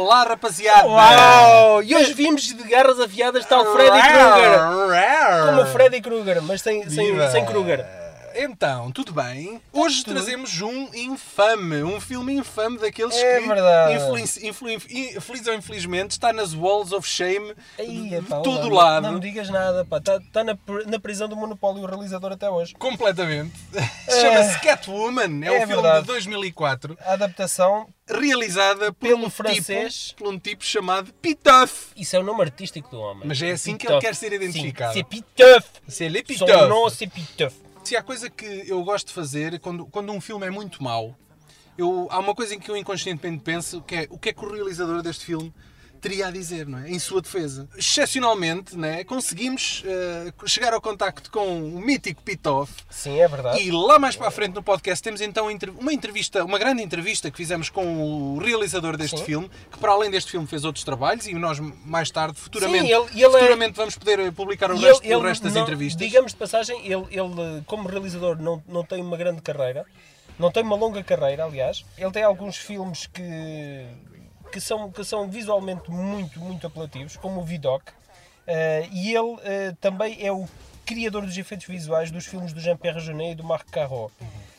Olá, rapaziada! Uau! E hoje vimos de garras afiadas está o Freddy Krueger. Como o Freddy Krueger, mas sem, sem, sem Krueger. Então, tudo bem? Hoje Tudo. trazemos um infame, um filme infame daqueles É que, verdade. infeliz, infeliz, ou infelizmente, está nas walls of shame Aí, de epá, todo olha, lado. Não me digas nada, pá. Está tá na, na prisão do monopólio o realizador até hoje. Completamente. Chama-se É. Catwoman, é, É um filme verdade. de 2004, A adaptação, realizada por Pelo um francês. tipo, por um tipo chamado Pitoff. isso é o nome artístico do homem. Mas é assim que ele quer ser identificado. C'est Pitoff. C'est Le Son nom, c'est Pitoff. Se há coisa que eu gosto de fazer quando, quando um filme é muito mau, eu, há uma coisa em que eu inconscientemente penso que é o que é que o realizador deste filme teria a dizer, não é? Em sua defesa. Excepcionalmente, né, conseguimos eh, chegar ao contacto com o mítico Pitoff Sim, é verdade. e lá mais para a frente no podcast temos então uma entrevista, uma grande entrevista que fizemos com o realizador deste Sim. filme, que para além deste filme fez outros trabalhos e nós mais tarde, futuramente, Sim, ele- ele é- futuramente vamos poder eh, publicar o E resto, ele- o ele resto das não- entrevistas. Digamos de passagem, ele, ele, como realizador, não, não tem uma grande carreira, não tem uma longa carreira, aliás. Ele tem alguns filmes que, que, são, que são visualmente muito, muito apelativos, como o Vidoc. Eh, e ele eh, também é o criador dos efeitos visuais dos filmes do Jean-Pierre Jeunet e do Marc Carreau.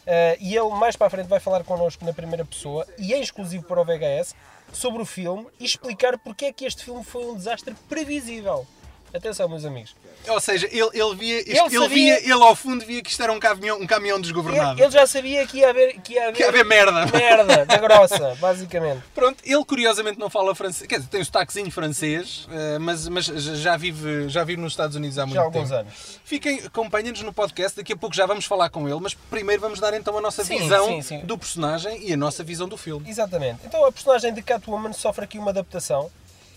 Eh, e ele, mais para a frente, vai falar connosco na primeira pessoa, e é exclusivo para o VHS, sobre o filme e explicar porque é que este filme foi um desastre previsível. Atenção, meus amigos. Ou seja, ele, ele via, Ele ele, sabia- via, ele ao fundo via que isto era um caminhão, um caminhão Ele, desgovernado. ele já sabia que ia haver, que ia haver, Que ia haver merda. merda da grossa, basicamente. Pronto, ele curiosamente não fala francês, quer dizer, tem o sotaquezinho francês, eh, mas, mas já, vive, já vive nos Estados Unidos há muito Já há alguns tempo. anos. Fiquem, acompanhem-nos no podcast, daqui a pouco já vamos falar com ele, mas primeiro vamos dar então a nossa Sim, visão sim, sim. do personagem e a nossa visão do filme. Exatamente. Então a personagem de Catwoman sofre aqui uma adaptação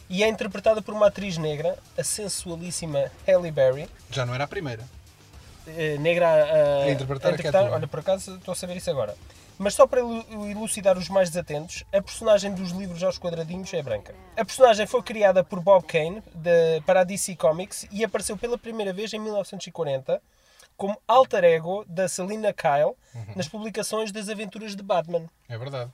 e é interpretada por uma atriz negra, a sensualíssima Halle Berry. Já não era a primeira. Eh, negra a, A interpretar a interpretar- Catwoman. Olha, por acaso estou a saber isso agora. Mas só para elu- elucidar os mais desatentos, a personagem dos livros aos quadradinhos é branca. A personagem foi criada por Bob Kane de- para a DC Comics e apareceu pela primeira vez em 1940 como alter ego da Selina Kyle Uhum. nas publicações das aventuras de Batman. É verdade.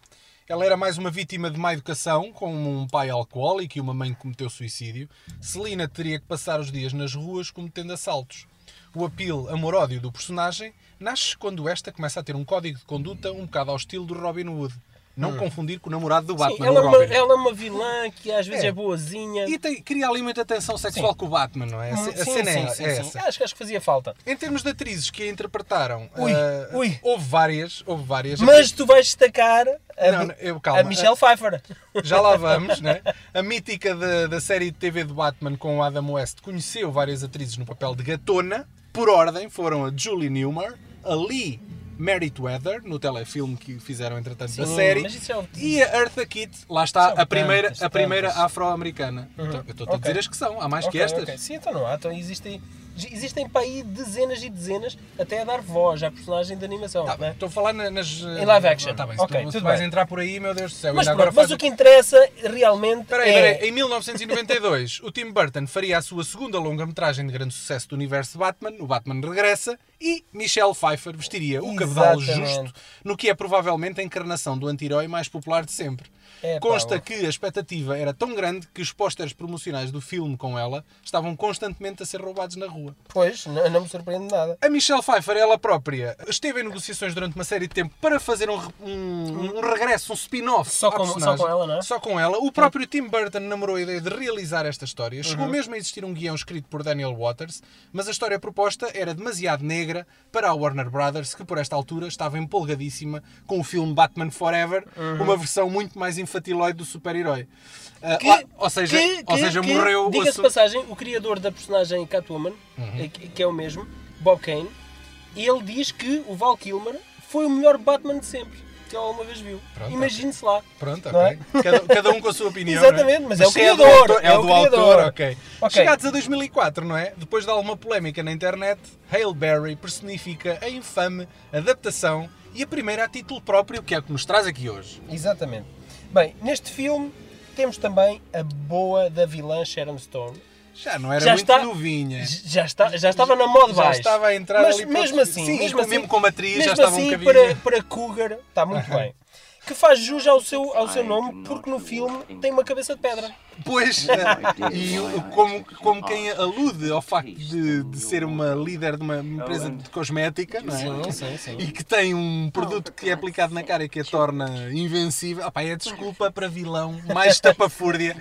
Ela era mais uma vítima de má educação, com um pai alcoólico e uma mãe que cometeu suicídio. Celina teria que passar os dias nas ruas cometendo assaltos. O apelo amor-ódio do personagem nasce quando esta começa a ter um código de conduta um bocado ao estilo do Robin Hood. Não confundir com o namorado do Batman, Hum. Sim, ela, é uma, ela é uma vilã que às vezes É. é, boazinha. E tem, cria ali muita tensão sexual Sim. com o Batman, não é? A, ce- a sim, cena é, sim, sim, é sim. essa. Acho, que- acho que fazia falta. Em termos de atrizes que a interpretaram, Ui, ah, ui. houve várias, houve várias. Mas tu vais destacar a, Não, eu- calma. a Michelle Pfeiffer. Já lá vamos, né? A mítica da, da série de TV do Batman com o Adam West conheceu várias atrizes no papel de gatona. Por ordem foram a Julie Newmar, a Lee Merriweather, no telefilme que fizeram entretanto da Sim, série, mas isso é o- e a Eartha Kitt, lá está, São a primeira, tantas, a primeira afro-americana. Então, eu estou a Ok. dizer as que são, há mais que Ok, estas. ok. Sim, então não há. Então existem, existem para aí dezenas e dezenas até a dar voz à personagem de animação. Tá, é? Estou a falar na- nas. Em live action. Tá bem, se Ok, tu, tu vais entrar por aí, meu Deus do céu. Mas, pronto, agora mas faz o que interessa realmente Espera aí, é... espera aí. Em 1992, o Tim Burton faria a sua segunda longa-metragem de grande sucesso do universo Batman, o Batman Regressa, e Michelle Pfeiffer vestiria o Exatamente. justo no que é provavelmente a encarnação do anti-herói mais popular de sempre. É, pá, Consta ó. que a expectativa era tão grande que os pósteres promocionais do filme com ela estavam constantemente a ser roubados na rua. Pois, não, não me surpreende nada. A Michelle Pfeiffer, ela própria, esteve em negociações durante uma série de tempo para fazer um, um- um regresso, um spin-off. Só com- só com ela, não é? Só com ela. O próprio Tim Burton namorou a ideia de realizar esta história. Chegou Uhum. mesmo a existir um guião escrito por Daniel Waters, mas a história proposta era demasiado negra para a Warner Brothers, que por esta altura estava empolgadíssima com o filme Batman Forever, Uhum. uma versão muito mais infantiloide do super-herói. Que- lá- ou seja, que- ou seja que, morreu... o Diga-se su- passagem, o criador da personagem Catwoman, Uhum. eh, que é o mesmo, Bob Kane, ele diz que o Val Kilmer foi o melhor Batman de sempre que ele alguma vez viu. Imagine-se lá. Pronto, Não ok. Cada, cada um com a sua opinião. Exatamente, não mas é o se do criador, autor- É, é o o do criador. autor, ok. Chegados a 2004, não é? Depois de alguma polémica na internet, Hale Berry personifica a infame adaptação e a primeira a título próprio, que é o que nos traz aqui hoje. Exatamente. Bem, neste filme temos também a boa da vilã Sharon Stone. Já não era Já muito está- novinha. Já, está, já estava na moda Já baixo. estava a entrar Mas ali mesmo assim, Sim, mesmo assim, mesmo como atriz já mesmo estava um assim, bocadinho... para, para Cougar, está muito bem. Que faz jus ao seu, ao seu nome, porque no filme tem uma cabeça de pedra. Pois, eh, e como, como quem alude ao facto de, de ser uma líder de uma empresa de cosmética, não é? Sim, sim, sim. E que tem um produto que é aplicado na cara e que a torna invencível. Opá, é desculpa para vilão, mais tapafúrdia.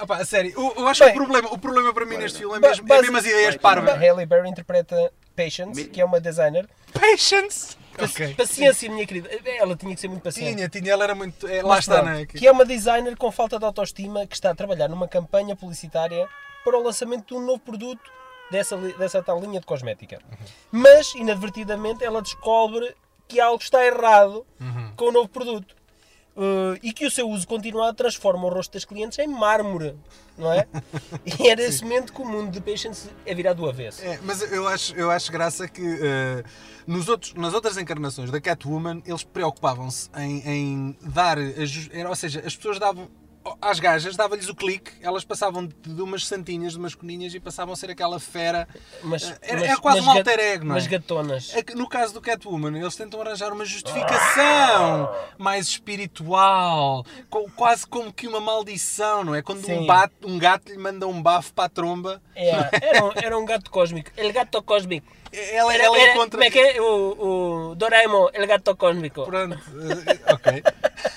Opá, a sério, eu, eu acho Bem, que o problema, o problema para mim neste filme é mesmo, é mesmo as ideias parvas. Halle Berry interpreta Patience, que é uma designer. Patience! Ok. Paciência, minha querida. Ela tinha que ser muito paciente. Tinha, tinha, ela era muito. é, lá está, pronto, não é? Que é uma designer com falta de autoestima que está a trabalhar numa campanha publicitária para o lançamento de um novo produto dessa, dessa tal linha de cosmética. Mas, inadvertidamente, ela descobre que algo está errado com o novo produto. Uh, e que o seu uso continuado transforma o rosto das clientes em mármore, não é? e é nesse momento que o mundo de Patience é virado do avesso. É, mas eu acho, eu acho graça que eh, nos outros, nas outras encarnações da Catwoman eles preocupavam-se em, em dar, era, ou seja, as pessoas davam às gajas, dava-lhes o clique, elas passavam de, umas santinhas, de umas coninhas e passavam a ser aquela fera. Mas, Eh, era, mas- era quase mas um alter ego, não é? Mas gatonas. É No caso do Catwoman, eles tentam arranjar uma justificação mais espiritual, co- quase como que uma maldição, não é? Quando um, bate, um gato lhe manda um bafo para a tromba, É, era, um, era um gato cósmico. El gato cósmico. ela, ela era- encontra. como é que é? O, o Doraemon, el gato cósmico. Pronto, eh, ok.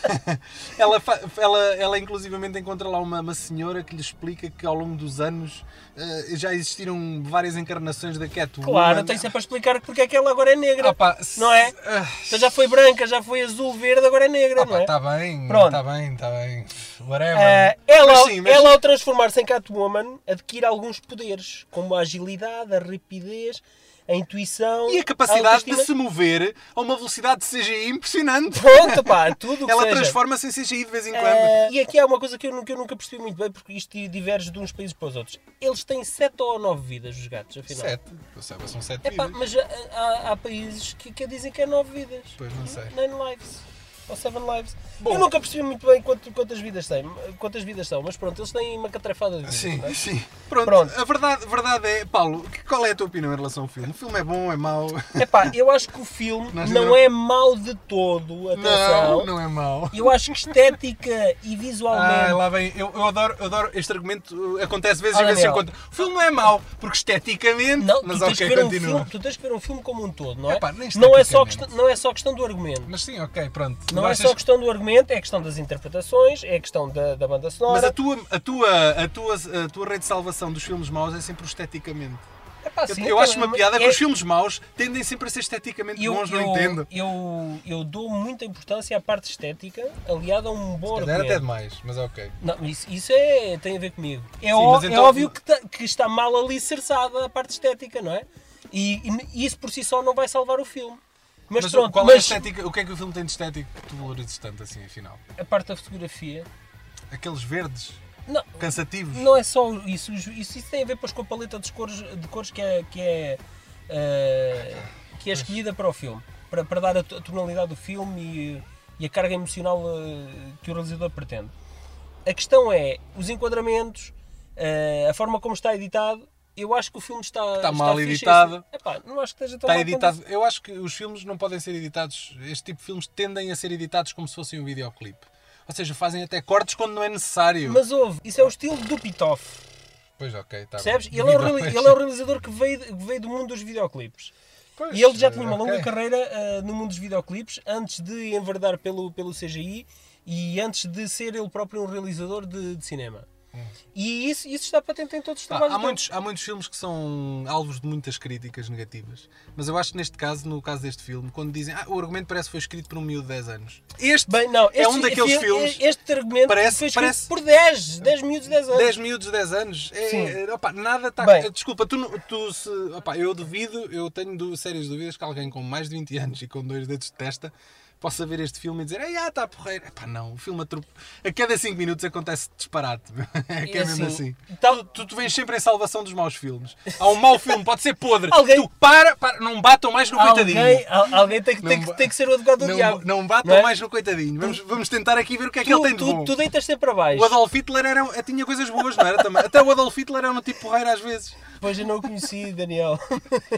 ela, ela, ela inclusivamente encontra lá uma, uma senhora que lhe explica que ao longo dos anos eh, já existiram várias encarnações da Catwoman. Claro, tem sempre a explicar porque é que ela agora é negra. Ah, pá, não é? ah, Então já foi branca, já foi azul, verde, agora é negra, ah, não pá, é? tá bem, Pronto. tá bem, tá bem. Whatever. Ah, ela, Mas sim, mas- ela, ao transformar-se em Catwoman, adquire alguns poderes, como a agilidade, a rapidez, a intuição. E a capacidade de autoestima. se mover a uma velocidade de CGI impressionante. Pronto, pá, tudo o que Ela seja. transforma-se em CGI de vez em quando. Eh, e aqui há uma coisa que eu, que eu nunca percebi muito bem, porque isto diverge de uns países para os outros. Eles têm sete ou nove vidas, os gatos, afinal. Sete. Eu saiba, são sete Epá, vidas. mas há, há- há países que, que dizem que é nove vidas. Pois, não sei. Nine lives. Ou seven lives. Bom. eu nunca percebi muito bem quanto- quantas vidas têm, quantas vidas são, mas pronto, eles têm uma catrafada de vidas. Sim, é? sim. Pronto, Pronto. a verdade, a verdade é, Paulo, qual é a tua opinião em relação ao filme? O filme é bom, é mau? Epá, eu acho que o filme não não- é mau de todo, atenção. Não, não é mau. Eu acho que estética e visualmente. Ah, lá vem, eu, eu adoro, eu adoro este argumento, uh, acontece vezes e vezes em Daniel. quando. O filme não é mau, porque esteticamente. Não, mas tu, tens ok, que ver um filme, tu tens que ver um filme como um todo, não é? Epá, não, é só questão, não é só questão do argumento. Mas sim, ok, pronto. Não é achas- só questão do argumento, é questão das interpretações, é questão da, da banda sonora. Mas a tua, a, tua, a, tua, a tua rede de salvação dos filmes maus é sempre o esteticamente. Epá, Eu, sim, eu acho uma piada que é- os filmes maus tendem sempre a ser esteticamente eu, bons, não eu, entendo. Eu, eu dou muita importância à parte estética, aliada a um bom Se calhar até argumento. demais, mas ok. Não, isso, isso é, tem a ver comigo. É, Sim, ó- é então- óbvio que, tá- que está mal alicerçada a parte estética, não é? E, e isso por si só não vai salvar o filme. Mas, Mas, pronto, qual é a mas estética? O que é que o filme tem de estético que tu valorizas tanto assim, afinal? a parte da fotografia. Aqueles verdes, Não, cansativos. Não é só isso, isso, isso tem a ver depois com a paleta de cores, de cores que é, que é, eh, que é escolhida para o filme, para, para dar a, to- a tonalidade do filme e, e a carga emocional eh, que o realizador pretende. A questão é os enquadramentos, eh, a forma como está editado. Eu acho que o filme está, Está mal fixe. editado. Epá, não acho que esteja tão Está mal editado. Eu acho que os filmes não podem ser editados. Este tipo de filmes tendem a ser editados como se fossem um videoclipe. Ou seja, fazem até cortes quando não é necessário. Mas houve, isso é o estilo do Pitoff, Pois ok, está percebes? Ele é, ao- ele é o realizador que veio, que veio do mundo dos videoclipes. Pois, E ele já tinha uma ok. longa carreira ah, no mundo dos videoclipes, antes de enverdar pelo, pelo CGI e antes de ser ele próprio um realizador de, de cinema. E isso, isso está patente em todos os trabalhos há, dele. muitos, há muitos filmes que são alvos de muitas críticas negativas. Mas eu acho que neste caso, no caso deste filme, quando dizem ah, o argumento parece que foi escrito por um miúdo de 10 anos. Este Bem, não, é este, um daqueles fi- filmes. Este argumento Parece- foi escrito parece- por 10, 10 minutos, 10 anos. 10 miúdos de 10 anos. É, Sim. é, opá, nada está. Desculpa, tu, tu se. opá, eu duvido, eu tenho sérias dúvidas que alguém com mais de 20 anos e com dois dedos de testa possa ver este filme e dizer, ah, está porreiro. Epá, não, o filme atrope... a cada 5 minutos acontece disparate. É que é, É mesmo assim, tal- Tu, tu vens sempre em salvação dos maus filmes. Há um mau filme, pode ser podre. Alguém- Tu para, para, não batam mais no coitadinho. Alguém, al- alguém tem, que, tem, que, tem que ser o advogado do Não, diabo. não batam não é? mais no coitadinho. Vamos, vamos tentar aqui ver o que é que ele tem Tu, de tu, bom. tu deitas sempre abaixo. O Adolf Hitler era, tinha coisas boas, não era? Também. Até o Adolf Hitler era um tipo porreiro às vezes. Pois eu não o conheci, Daniel.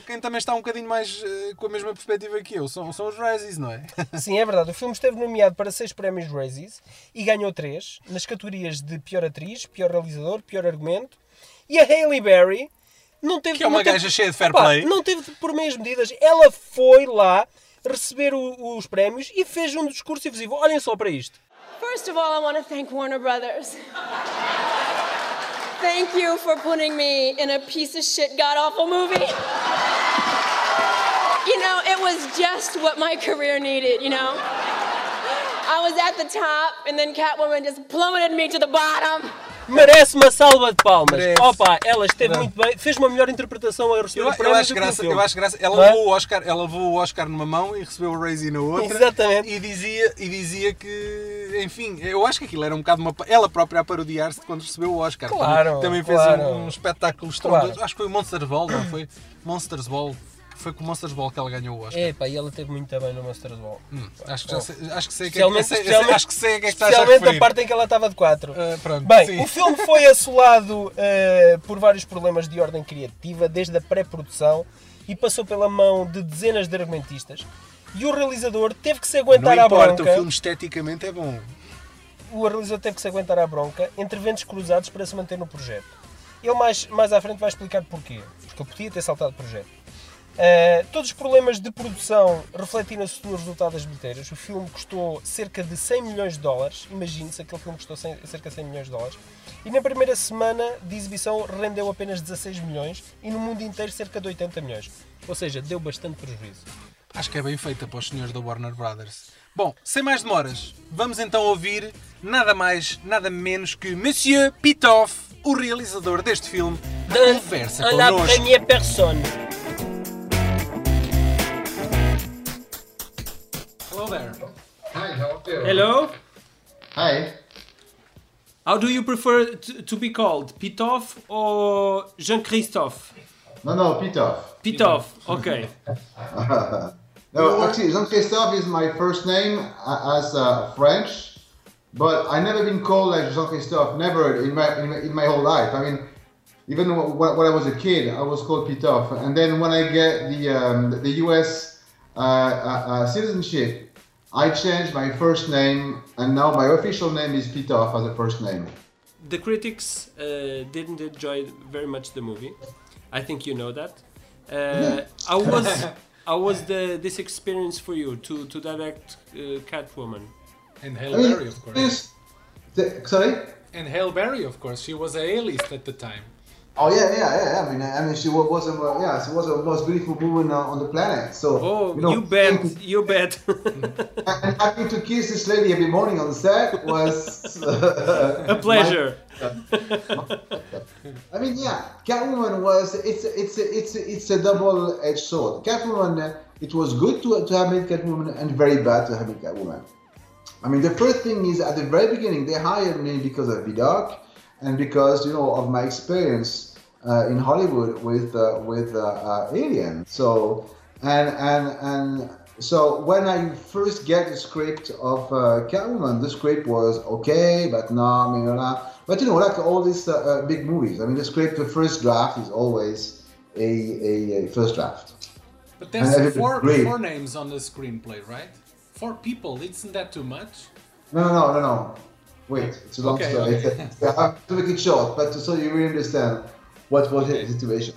Quem também está um bocadinho mais eh, com a mesma perspectiva que eu são, são os Razzies, não é? Sim, é verdade. O filme esteve nomeado para seis prémios Razzies e ganhou três nas categorias de pior atriz, pior realizador, pior argumento. E a Hailey Berry não teve Que é uma não teve- gaja cheia de fair Opa, play. Não teve por meias medidas. Ela foi lá receber o- os prémios e fez um discurso efusivo. Olhem só para isto. First of all, I want to thank Warner Brothers. Thank you for putting me in a piece of shit, god awful movie. You know, it was just what my career needed, you know? I was at the top, and then Catwoman just plummeted me to the bottom. Merece uma salva de palmas. Merece. Opa, ela esteve Não. muito bem. Fez uma melhor interpretação a receber Eu, o eu prémio acho do que o graça, eu acho graça. Ela é? levou o Oscar, ela levou o Oscar numa mão e recebeu o Razy na outra. Exatamente. E dizia, e dizia que, enfim, eu acho que aquilo era um bocado uma, ela própria a parodiar-se quando recebeu o Oscar. Claro, Também fez claro. um, um espetáculo Claro. estrondoso. Acho que foi o Monsters Ball, não foi? Monsters Ball. Foi com o Monsters Ball que ela ganhou o Oscar. Epá, e ela teve muito bem no Monsters Ball. Hum, acho, que já sei, acho que sei que é que- sei- sei- acho que sei a que é que estás a especialmente a referir. parte em que ela estava de 4. Ah, pronto, Bem, sim. o filme foi assolado eh, por vários problemas de ordem criativa, desde a pré-produção, e passou pela mão de dezenas de argumentistas. E o realizador teve que se aguentar Não à importa, bronca. o filme esteticamente é bom. o realizador teve que se aguentar à bronca entre ventos cruzados para se manter no projeto. Ele mais, mais à frente vai explicar porquê. Porque ele podia ter saltado o projeto. Uh, todos os problemas de produção refletiram-se no resultado das bilheteiras. O filme custou cerca de 100 milhões de dólares. Imagine-se, aquele filme custou 100 cerca de 100 milhões de dólares. E na primeira semana de exibição rendeu apenas 16 milhões e no mundo inteiro cerca de 80 milhões. Ou seja, deu bastante prejuízo. Acho que é bem feita para os senhores da Warner Brothers. Bom, sem mais demoras, vamos então ouvir nada mais, nada menos que Monsieur Pitoff, o realizador deste filme, a conversa connosco. première personne. Hello there. Hi, how are you? Hello. Hi. How do you prefer to, to be called? Pitof or Jean-Christophe? No, no, Peter. Pitof. Okay. No, actually, Jean-Christophe is my first name uh, as uh, French, but I never been called like Jean-Christophe. Never in my, in my in my whole life. I mean, even when, when I was a kid, I was called Pitof, and then when I get the um, the U.S. Uh, uh, uh, citizenship, I changed my first name, and now my official name is Pitof as a first name. The critics uh, didn't enjoy very much the movie. I think you know that. Uh, how was how was the this experience for you to to direct uh, Catwoman? And I Halle Berry, of course. this- the- sorry. And Halle Berry, of course. She was a A-list at the time. Oh yeah, yeah, yeah. I mean, I mean, she was a yeah, she was the most beautiful woman uh, on the planet. So Oh, you, know, bet, you bet. And having to kiss this lady every morning on the set was A pleasure. I mean, yeah, Catwoman was it's it's it's it's a double-edged sword. Catwoman, uh, it was good to to have made Catwoman and very bad to have made Catwoman. I mean, the first thing is at the very beginning they hired me because of Vidocq and because you know of my experience uh, in Hollywood with uh, with uh, uh, Alien. So and and and so when I first get the script of uh, Catwoman, the script was okay, but no, I mean, blah. but you know, like all these uh, uh, big movies. I mean, the script, the first draft is always a, a, a first draft. But there's four, four names on the screenplay, right? Four people, isn't that too much? No, no, no, no, no. Wait, it's a long Okay, story. okay. I have to make it short, but so you really understand what was the situation.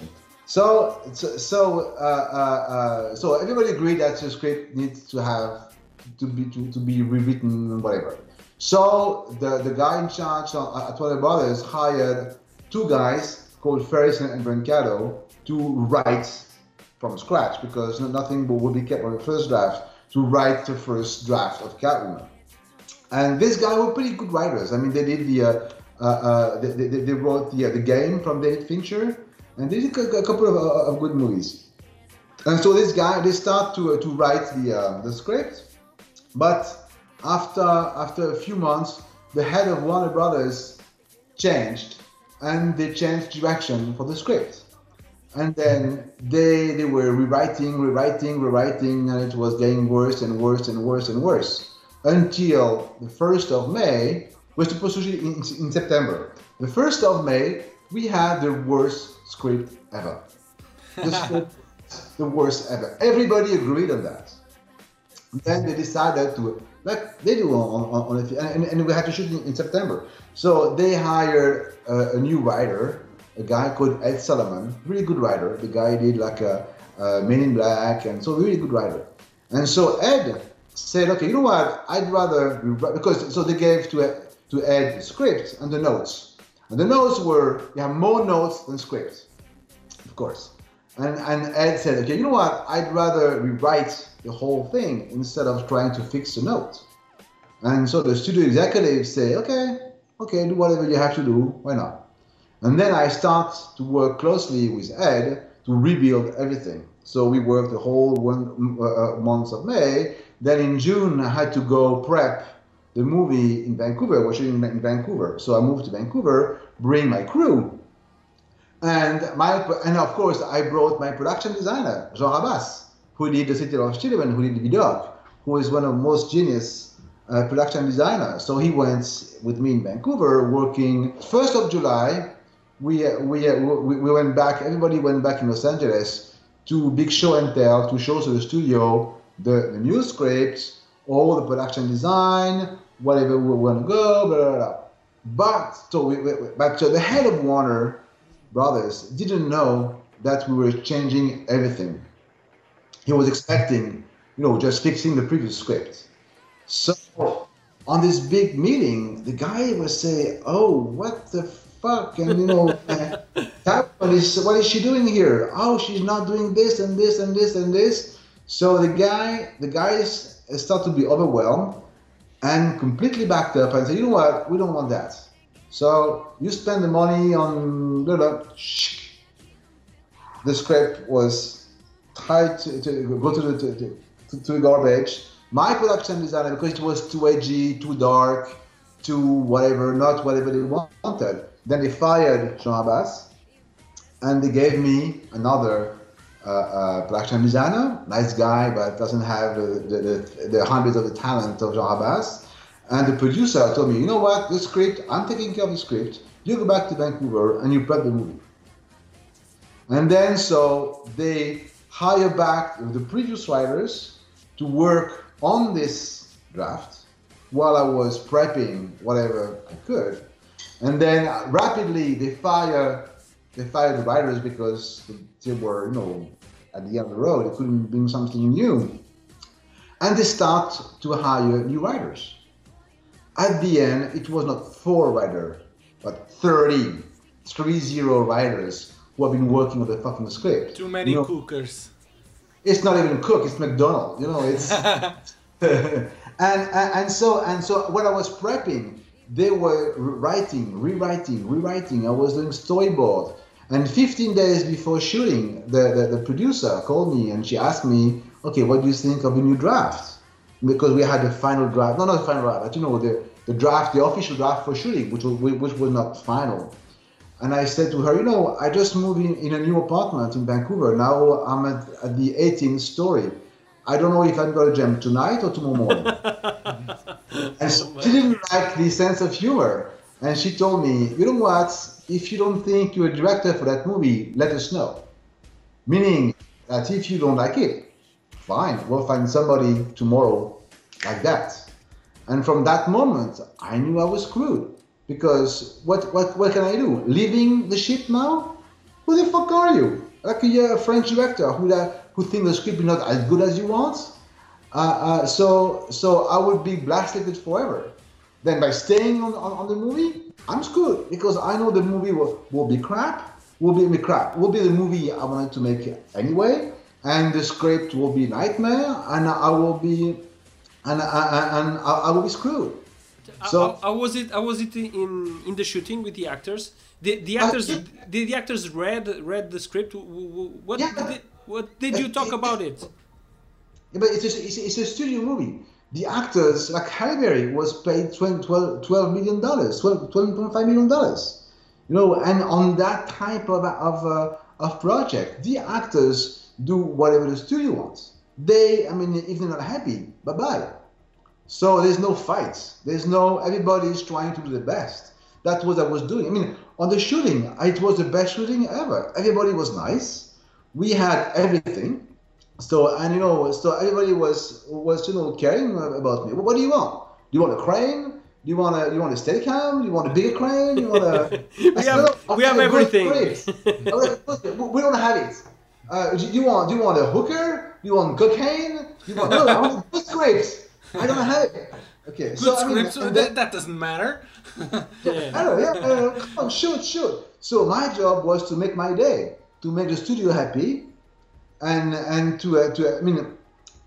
So, so, so, uh, uh, uh, so everybody agreed that the script needs to have to be to, to be rewritten whatever. So the the guy in charge uh, at Warner Brothers hired two guys called Ferris and Brancato to write from scratch because nothing would be kept on the first draft to write the first draft of Catwoman. And this guy were pretty good writers. I mean, they did the, uh, uh, uh, they, they, they wrote the, uh, the game from David Fincher, and they did a, couple of, uh, of good movies. And so this guy, they start to, to write the, uh, the script, but after after a few months, the head of Warner Brothers changed, and they changed direction for the script. And then they they were rewriting, rewriting, rewriting, and it was getting worse and worse and worse and worse until the 1st of May, was supposed to be in, in September. The 1st of May, we had the worst script ever. The, script, the worst ever. Everybody agreed on that. Then they decided to, like they do on, on, on and, and we had to shoot in, in September. So they hired a, a new writer, a guy called Ed Solomon, really good writer. The guy did like a, a Men in Black, and so really good writer. And so Ed said, okay, you know what? I'd rather because so they gave to Ed, to Ed the script and the notes, and the notes were you have more notes than script, of course. And, and Ed said, okay, you know what? I'd rather rewrite the whole thing instead of trying to fix the note. And so the studio executives say, okay, okay, do whatever you have to do. Why not? And then I start to work closely with Ed to rebuild everything. So we worked the whole one uh, month of May. Then in June, I had to go prep the movie in Vancouver. We're shooting in Vancouver. So I moved to Vancouver, bring my crew, and my and of course I brought my production designer Jean Rabasse, who did the City of Children, who did Vidocq, who is one of the most genius uh, production designers. So he went with me in Vancouver, working first of July. We we, uh, we we went back. Everybody went back in Los Angeles to big show and tell to show to the studio the, the new scripts, all the production design, whatever we want to go, blah blah blah. But so we, we, but so the head of Warner Brothers didn't know that we were changing everything. He was expecting, you know, just fixing the previous script. So on this big meeting, the guy was saying, "Oh, what the fuck?" And you know, that what is what is she doing here? Oh, she's not doing this and this and this and this. So the guy, the guys start to be overwhelmed and completely backed up and say, "You know what? We don't want that." So you spend the money on blah, blah, the script was tied to, to go to the to, to, to garbage. My production designer, because it was too edgy, too dark, too whatever, not whatever they wanted. Then they fired Jean Rabasse, and they gave me another uh, uh, nice guy, but doesn't have the, the, the, the hundreds of the talent of Jean Rabasse. And the producer told me, you know what, the script, I'm taking care of the script. You go back to Vancouver and you prep the movie. And then so they hire back the previous writers to work on this draft while I was prepping whatever I could. And then rapidly they fire they fired the writers because they were, you know, at the end of the road. They couldn't bring something new. And they start to hire new writers. At the end, it was not four writers, but 30, three zero writers who have been working on the fucking script. Too many You know, cookers. it's not even Cook, it's McDonald. You know, it's and, and and so and so when I was prepping, they were writing, rewriting, rewriting. I was doing storyboard. And 15 days before shooting, the, the, the producer called me and she asked me, okay, what do you think of the new draft? Because we had the final draft, no, not the final draft, but you know, the, the draft, the official draft for shooting, which was, which was not final. And I said to her, you know, I just moved in, in a new apartment in Vancouver. Now I'm at, at the 18th story. I don't know if I'm going to jump tonight or tomorrow morning. and so she didn't like the sense of humor. And she told me, you know what? If you don't think you're a director for that movie, let us know. Meaning that if you don't like it, fine, we'll find somebody tomorrow like that. And from that moment, I knew I was screwed. Because what, what, what can I do? Leaving the ship now? Who the fuck are you? Like you're a, French director who, uh, who thinks the script is not as good as you want? Uh, uh, so, so I would be blasted forever. Then by staying on, on, on the movie, I'm screwed because I know the movie will, will be crap, will be crap, will be the movie I wanted to make anyway, and the script will be nightmare, and I will be, and I, and I, I will be screwed. Uh, so- how, was it? How was it in in the shooting with the actors? The the actors yeah. the, the actors read read the script. What Yeah. did, what did you talk about it? But it's a, it's, a, it's a studio movie. The actors, like Halle Berry, was paid 12, 12, 12 million dollars, 12, 12.5 million dollars. You know, and on that type of of, uh, of project, the actors do whatever the studio wants. They, I mean, if they're not happy, bye bye. So there's no fights. There's no everybody's trying to do the best. That's what I was doing. I mean, on the shooting, it was the best shooting ever. Everybody was nice. We had everything. So and you know, so everybody was was you know caring about me. What do you want? Do you want a crane? Do you want a you want a Steadicam? Do you want a bigger crane? Do you want a? We have- we have everything. we don't have it. Uh, do you want do you want a hooker? Do you want cocaine? Do you want no? I want good scripts. I don't have it. Okay, Good so I mean, scripts, that, that doesn't matter. Yeah. I know, yeah, uh, come on, shoot, shoot. So my job was to make my day, to make the studio happy, and and to uh, to I mean,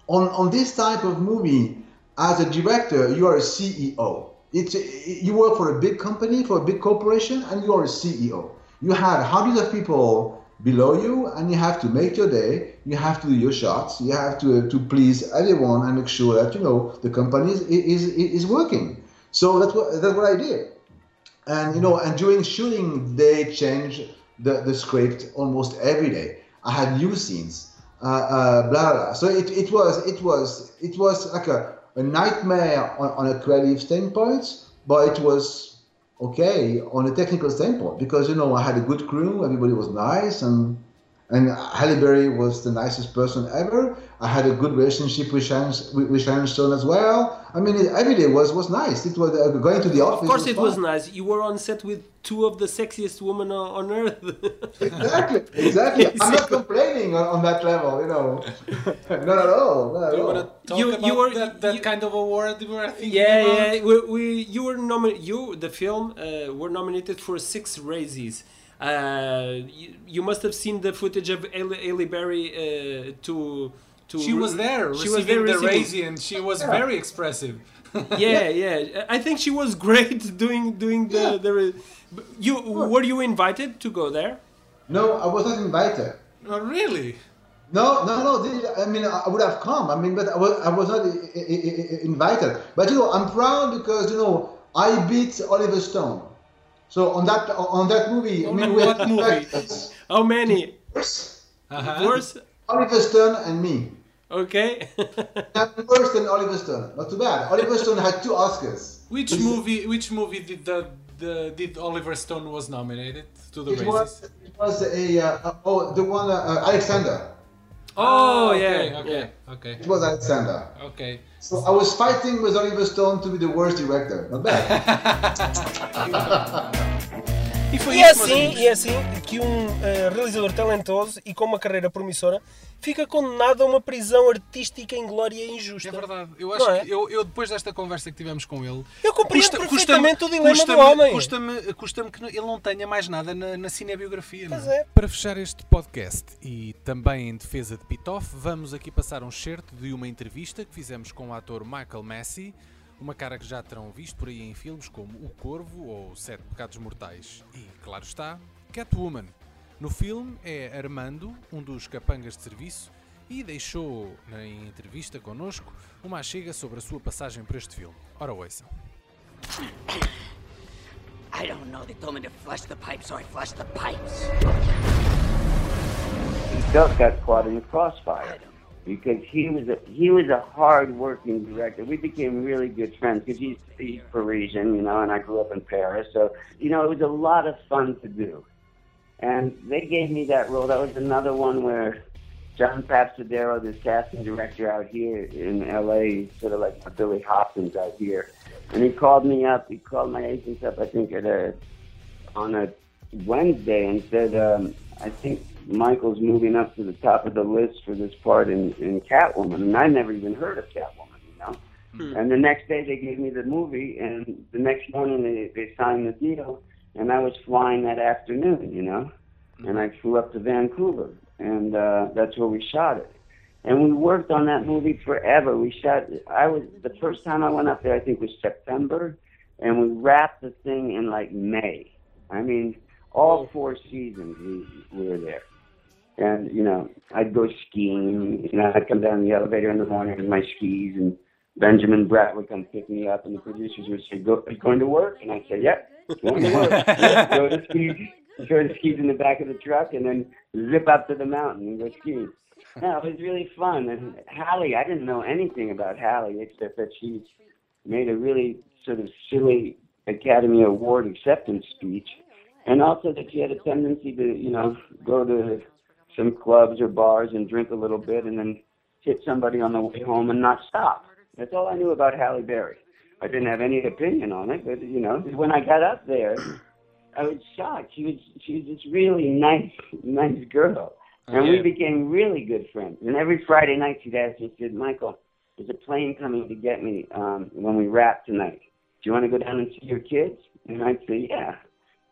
on on this type of movie, as a director, you are a CEO. It's you work for a big company, for a big corporation, and you are a CEO. You have hundreds of people below you, and you have to make your day. You have to do your shots. You have to to please everyone and make sure that you know the company is is, is working. So that's what that's what I did and you know and during shooting they change the, the script almost every day i had new scenes. Uh, uh, blah, blah so it, it was it was it was like a, a nightmare on, on a creative standpoint but it was okay on a technical standpoint because you know i had a good crew everybody was nice and and Halle Berry was the nicest person ever. I had a good relationship with Sharon, with, with Sharon Stone as well. I mean, it, every day was was nice. It was uh, going to the office. Of course, it was nice. You were on set with two of the sexiest women on on earth. Exactly, exactly. I'm not complaining on, on that level, you know. not at all. Not at Do you all. want to talk You- about you were- that, that you- kind of award we were thinking yeah, about? yeah. We, we you were nominated. You the film uh, were nominated for six Razzies. Uh, you, you must have seen the footage of Ailey Ailey Berry uh, to to. She was there She was there the receiving- Razzie and she was very expressive. yeah, yeah. I think she was great doing doing the the. You were you invited to go there? No, I was not invited. Oh, really? No, no, no. I mean, I would have come. I mean, but I was, I was not i- i- i- invited. But you know, I'm proud because you know I beat Oliver Stone. So on that on that movie, I mean, we What had movie? directors. How many? Uh-huh. Worse? Oliver Stone and me. Okay. I'm worse than Oliver Stone. Not too bad. Oliver Stone had two Oscars. Which movie? Which movie did the, the did Oliver Stone was nominated to the It Razzies? was, it was a uh, oh the one uh, uh, Alexander. Oh, oh okay, yeah. Okay. yeah. Okay. It was Alexander. Okay. So I was fighting with Oliver Stone to be the worst director. Not bad. E foi E é assim, e é assim que um eh, realizador talentoso e com uma carreira promissora fica condenado a uma prisão artística inglória e injusta. É verdade. Eu acho é? que eu, eu, depois desta conversa que tivemos com ele. Eu compreendo custa- perfeitamente custa-me- o dilema do homem. Custa-me custa que ele não tenha mais nada na, na cinebiografia. Pois não é. Para fechar este podcast e também em defesa de Pitoff, vamos aqui passar um certo de uma entrevista que fizemos com o ator Michael Massey, uma cara que já terão visto por aí em filmes como O Corvo ou Sete Pecados Mortais. E, claro está, Catwoman. No filme é Armando, um dos capangas de serviço, e deixou na entrevista connosco uma achega sobre a sua passagem por este filme. Ora, ouçam. I don't know. They told me to flush the pipes, so I flushed the pipes. Doug got caught in the crossfire because he was a he was a hard working director. We became really good friends because he's he's Parisian, you know, and I grew up in Paris, so you know it was a lot of fun to do. And they gave me that role. That was another one where John Papsidera, this casting director out here in LA, sort of like a Billy Hopkins out here, and he called me up. He called my agents up, I think, at a on a Wednesday and said, um, I think Michael's moving up to the top of the list for this part in, in Catwoman. And I never even heard of Catwoman, you know. And the next day they gave me the movie, and the next morning they, they signed the deal, and I was flying that afternoon, you know. And I flew up to Vancouver, and uh, that's where we shot it. And we worked on that movie forever. We shot. I was the first time I went up there. I think was September, and we wrapped the thing in like May. I mean, all oh. four seasons we, we were there. And you know, I'd go skiing. You know, I'd come down the elevator in the morning in my skis, and Benjamin Bratt would come pick me up, and the producers would say, "Go, are you going to work?" And I'd say, "Yep, going to work." go to skis, throw the skis in the back of the truck, and then zip up to the mountain and go skiing. No, it was really fun. And Halle, I didn't know anything about Halle except that she made a really sort of silly Academy Award acceptance speech, and also that she had a tendency to, you know, go to some clubs or bars and drink a little bit and then hit somebody on the way home and not stop. That's all I knew about Halle Berry. I didn't have any opinion on it, but you know, when I got up there, I was shocked. She was she was this really nice nice girl, and we Yeah. became really good friends. And every Friday night, she'd ask me, she said, "Michael, there's a plane coming to get me um, when we wrap tonight. Do you want to go down and see your kids?" And I'd say, "Yeah."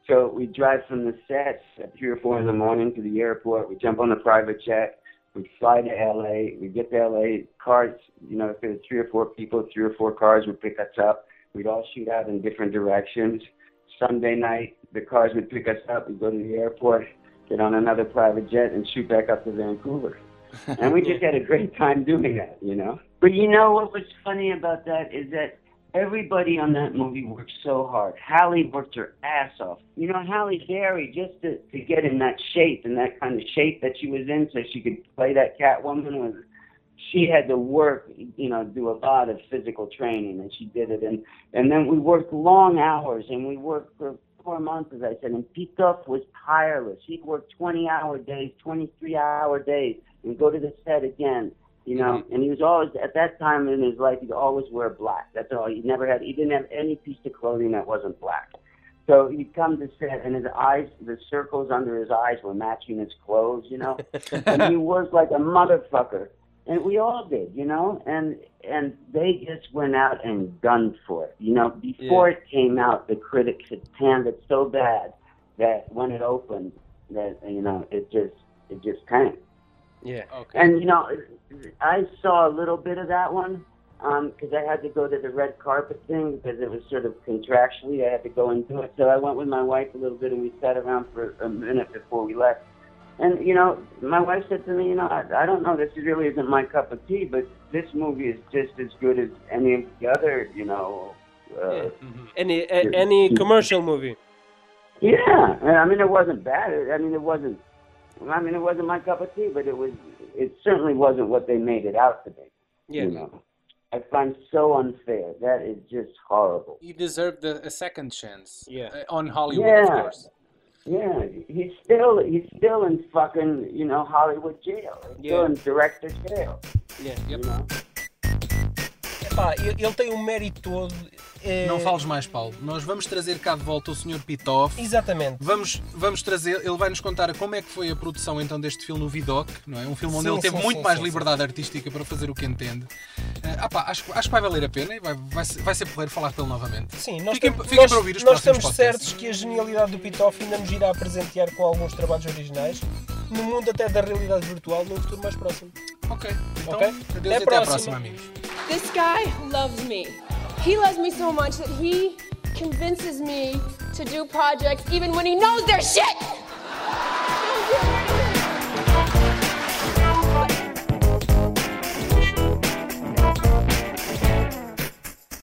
So we drive from the set at three or four in the morning to the airport. We jump on a private jet. We fly to LA. We get to LA. Cars, you know, if there's three or four people, three or four cars would pick us up. We'd all shoot out in different directions. Sunday night, the cars would pick us up. We'd go to the airport, get on another private jet, and shoot back up to Vancouver. and we just had a great time doing that, you know. But you know what was funny about that is that everybody on that movie worked so hard. Halle worked her ass off. You know, Halle Berry just to, to get in that shape and that kind of shape that she was in, so she could play that Catwoman was. She had to work, you know, do a lot of physical training, and she did it. And and then we worked long hours, and we worked for four months, as I said. And Pitof was tireless. He'd work 20-hour days, 23-hour days, and go to the set again you know. And he was always at that time in his life, he'd always wear black. That's all. He never had. He didn't have any piece of clothing that wasn't black. So he'd come to set, and his eyes, the circles under his eyes were matching his clothes, you know. and he was like a motherfucker, and we all did, you know. And and they just went out and gunned for it, you know. Before it came out, the critics had panned it so bad that when it opened, that you know, it just it just tanked. Yeah. Okay. And you know, I saw a little bit of that one because I had to go to the red carpet thing because it was sort of contractually I had to go and do it. So I went with my wife a little bit and we sat around for a minute before we left. And you know, my wife said to me, you know, I, I don't know, this really isn't my cup of tea, but this movie is just as good as any of the other, you know. Uh, Any a, any commercial movie. yeah, and I mean, it wasn't bad. I mean, it wasn't. I mean, it wasn't my cup of tea, but it was. It certainly wasn't what they made it out to be. Yeah. You know, I find so unfair. That is just horrible. He deserved a, a second chance. Yeah. Uh, on Hollywood, of Yeah. course. Yeah, he's still he's still in fucking you know Hollywood jail. He's Yeah. Still in director jail. Yeah. You know. Epá, ele ele tem um mérito todo. Eh, Não fales mais, Paulo. Nós vamos trazer cá de volta o Sr. Pitoff. Exatamente. Vamos, vamos trazer, ele vai nos contar como é que foi a produção então deste filme no Vidoc, não é? Um filme onde Sim, ele teve sim, muito sim, mais sim, liberdade artística para fazer o que entende. Ah, pá, acho, acho que vai valer a pena e vai, vai, ser, vai ser porreiro falar com ele novamente. Sim, nós, Fiquem- fiquem nós, para ouvir os nós próximos estamos podcasts. certos que a genialidade do Pitoff ainda nos irá presentear com alguns trabalhos originais no mundo até da realidade virtual no futuro mais próximo. Ok, então Ok? adeus Até e a até à próxima. próxima, amigos. This guy loves me. He loves me so much that he convinces me to do projects even when he knows they're shit!